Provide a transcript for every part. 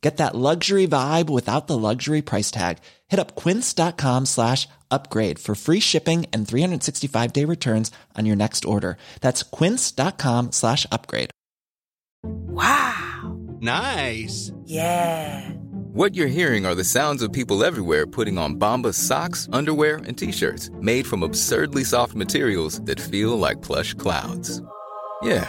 Get that luxury vibe without the luxury price tag. Hit up quince.com slash upgrade for free shipping and 365 day returns on your next order. That's quince.com slash upgrade. Wow. Nice. Yeah. What you're hearing are the sounds of people everywhere putting on Bombas socks, underwear, and t-shirts made from absurdly soft materials that feel like plush clouds. Yeah,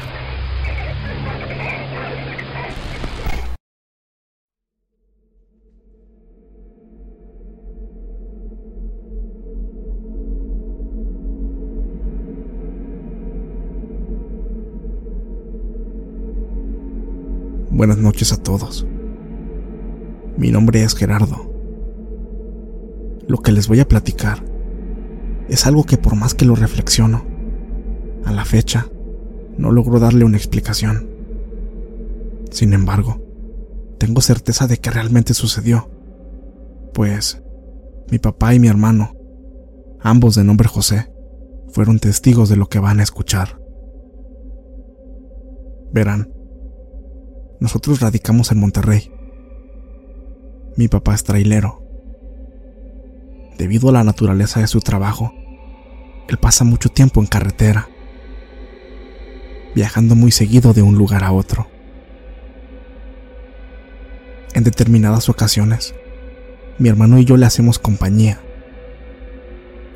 Buenas noches a todos. Mi nombre es Gerardo. Lo que les voy a platicar es algo que por más que lo reflexiono, a la fecha no logro darle una explicación. Sin embargo, tengo certeza de que realmente sucedió, pues mi papá y mi hermano, ambos de nombre José, fueron testigos de lo que van a escuchar. Verán, nosotros radicamos en Monterrey. Mi papá es trailero. Debido a la naturaleza de su trabajo, él pasa mucho tiempo en carretera, viajando muy seguido de un lugar a otro. En determinadas ocasiones, mi hermano y yo le hacemos compañía.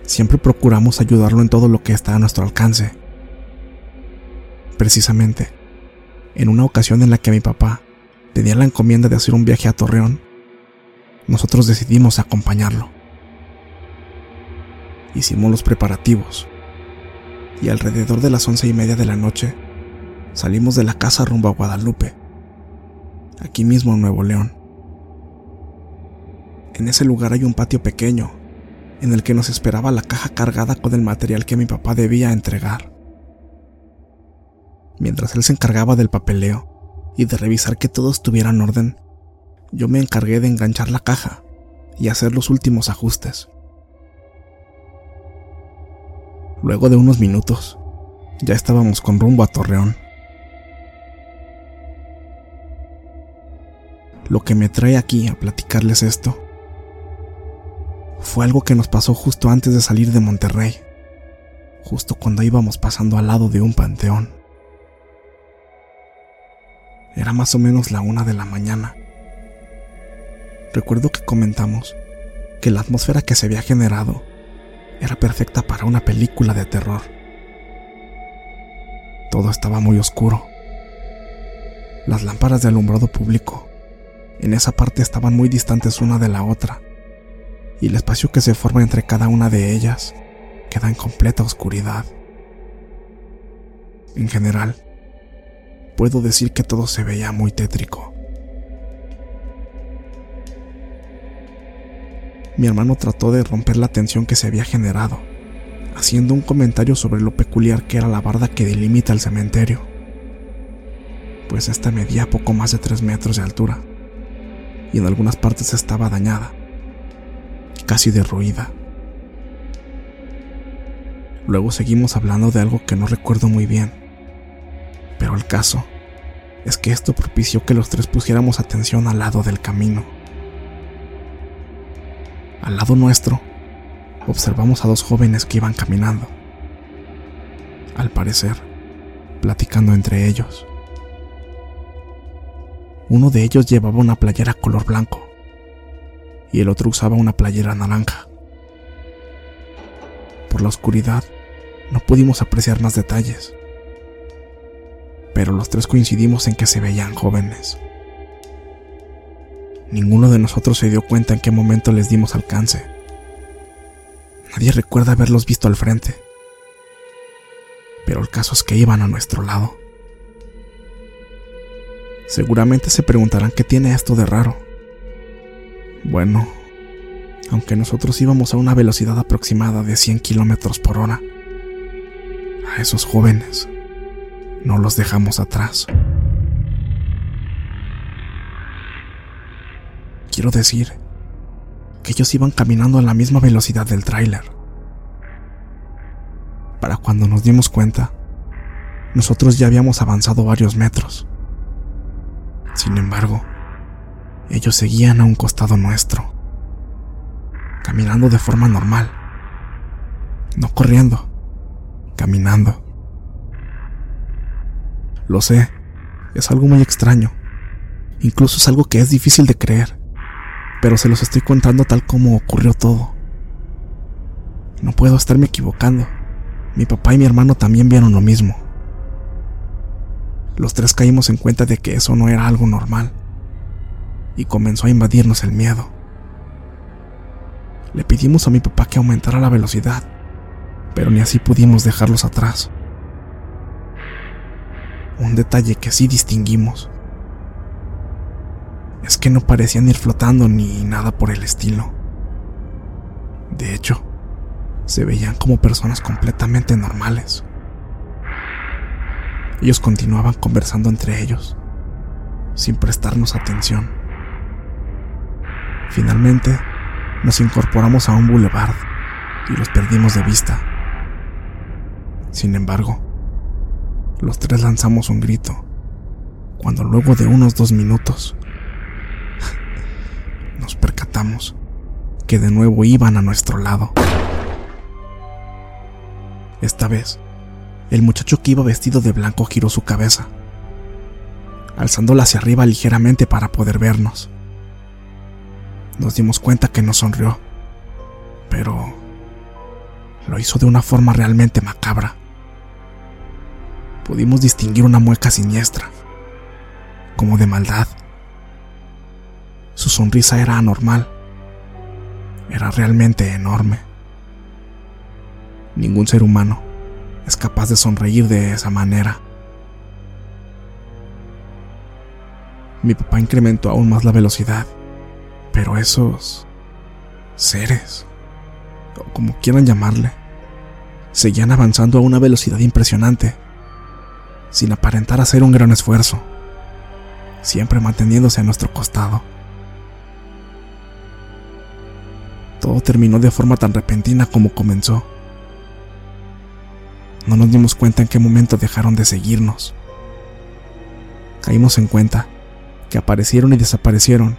Siempre procuramos ayudarlo en todo lo que está a nuestro alcance. Precisamente, en una ocasión en la que mi papá tenía la encomienda de hacer un viaje a Torreón, nosotros decidimos acompañarlo. Hicimos los preparativos y alrededor de las once y media de la noche salimos de la casa rumbo a Guadalupe, aquí mismo en Nuevo León. En ese lugar hay un patio pequeño en el que nos esperaba la caja cargada con el material que mi papá debía entregar. Mientras él se encargaba del papeleo y de revisar que todo estuviera en orden, yo me encargué de enganchar la caja y hacer los últimos ajustes. Luego de unos minutos, ya estábamos con rumbo a Torreón. Lo que me trae aquí a platicarles esto fue algo que nos pasó justo antes de salir de Monterrey, justo cuando íbamos pasando al lado de un panteón. Era más o menos la una de la mañana. Recuerdo que comentamos que la atmósfera que se había generado era perfecta para una película de terror. Todo estaba muy oscuro. Las lámparas de alumbrado público en esa parte estaban muy distantes una de la otra, y el espacio que se forma entre cada una de ellas queda en completa oscuridad. En general, puedo decir que todo se veía muy tétrico. Mi hermano trató de romper la tensión que se había generado, haciendo un comentario sobre lo peculiar que era la barda que delimita el cementerio, pues esta medía poco más de 3 metros de altura y en algunas partes estaba dañada, casi derruida. Luego seguimos hablando de algo que no recuerdo muy bien, pero el caso es que esto propició que los tres pusiéramos atención al lado del camino, Al lado nuestro, observamos a dos jóvenes que iban caminando. Al parecer, platicando entre ellos. Uno de ellos llevaba una playera color blanco y el otro usaba una playera naranja. Por la oscuridad, no pudimos apreciar más detalles, pero los tres coincidimos en que se veían jóvenes. Ninguno de nosotros se dio cuenta en qué momento les dimos alcance. Nadie recuerda haberlos visto al frente, pero el caso es que iban a nuestro lado. Seguramente se preguntarán qué tiene esto de raro. Bueno, aunque nosotros íbamos a una velocidad aproximada de 100 kilómetros por hora, a esos jóvenes no los dejamos atrás. Quiero decir que ellos iban caminando a la misma velocidad del tráiler. Para cuando nos dimos cuenta, nosotros ya habíamos avanzado varios metros. Sin embargo, ellos seguían a un costado nuestro, caminando de forma normal, no corriendo, caminando. Lo sé, es algo muy extraño, incluso es algo que es difícil de creer, pero se los estoy contando tal como ocurrió todo. No puedo estarme equivocando. Mi papá y mi hermano también vieron lo mismo. Los tres caímos en cuenta de que eso no era algo normal y comenzó a invadirnos el miedo. Le pedimos a mi papá que aumentara la velocidad, pero ni así pudimos dejarlos atrás. Un detalle que sí distinguimos es que no parecían ir flotando ni nada por el estilo. De hecho, se veían como personas completamente normales. Ellos continuaban conversando entre ellos, sin prestarnos atención. Finalmente, nos incorporamos a un boulevard y los perdimos de vista. Sin embargo, los tres lanzamos un grito, cuando luego de unos dos minutos nos percatamos que de nuevo iban a nuestro lado. Esta vez, el muchacho que iba vestido de blanco giró su cabeza, alzándola hacia arriba ligeramente para poder vernos. Nos dimos cuenta que no sonrió, pero lo hizo de una forma realmente macabra. Pudimos distinguir una mueca siniestra, como de maldad. Su sonrisa era anormal, era realmente enorme. Ningún ser humano es capaz de sonreír de esa manera. Mi papá incrementó aún más la velocidad, pero esos seres, o como quieran llamarle, seguían avanzando a una velocidad impresionante, sin aparentar hacer un gran esfuerzo, siempre manteniéndose a nuestro costado. Todo terminó de forma tan repentina como comenzó. No nos dimos cuenta en qué momento dejaron de seguirnos. Caímos en cuenta que aparecieron y desaparecieron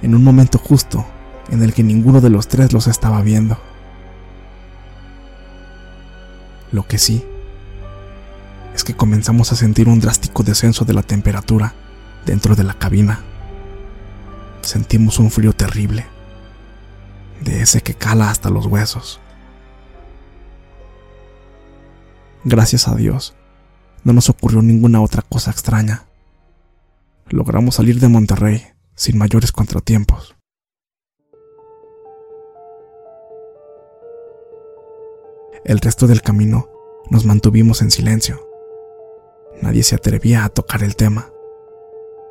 en un momento justo en el que ninguno de los tres los estaba viendo. Lo que sí que comenzamos a sentir un drástico descenso de la temperatura dentro de la cabina. Sentimos un frío terrible, de ese que cala hasta los huesos. Gracias a Dios, no nos ocurrió ninguna otra cosa extraña. Logramos salir de Monterrey sin mayores contratiempos. El resto del camino nos mantuvimos en silencio. Nadie se atrevía a tocar el tema,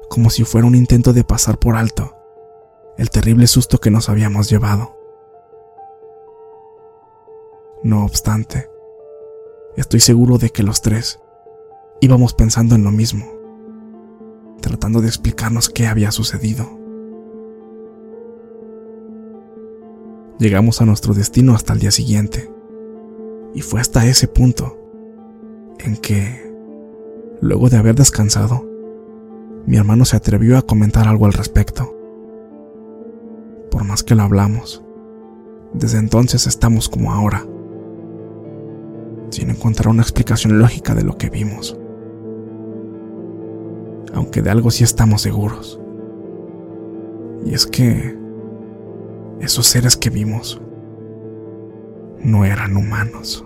como si fuera un intento de pasar por alto el terrible susto que nos habíamos llevado. No obstante, Estoy seguro de que los tres íbamos pensando en lo mismo, tratando de explicarnos qué había sucedido. Llegamos a nuestro destino hasta el día siguiente, y fue hasta ese punto en que, luego de haber descansado, mi hermano se atrevió a comentar algo al respecto. Por más que lo hablamos, Desde entonces estamos como ahora, sin encontrar una explicación lógica de lo que vimos. Aunque de algo sí estamos seguros. Y es que esos seres que vimos no eran humanos.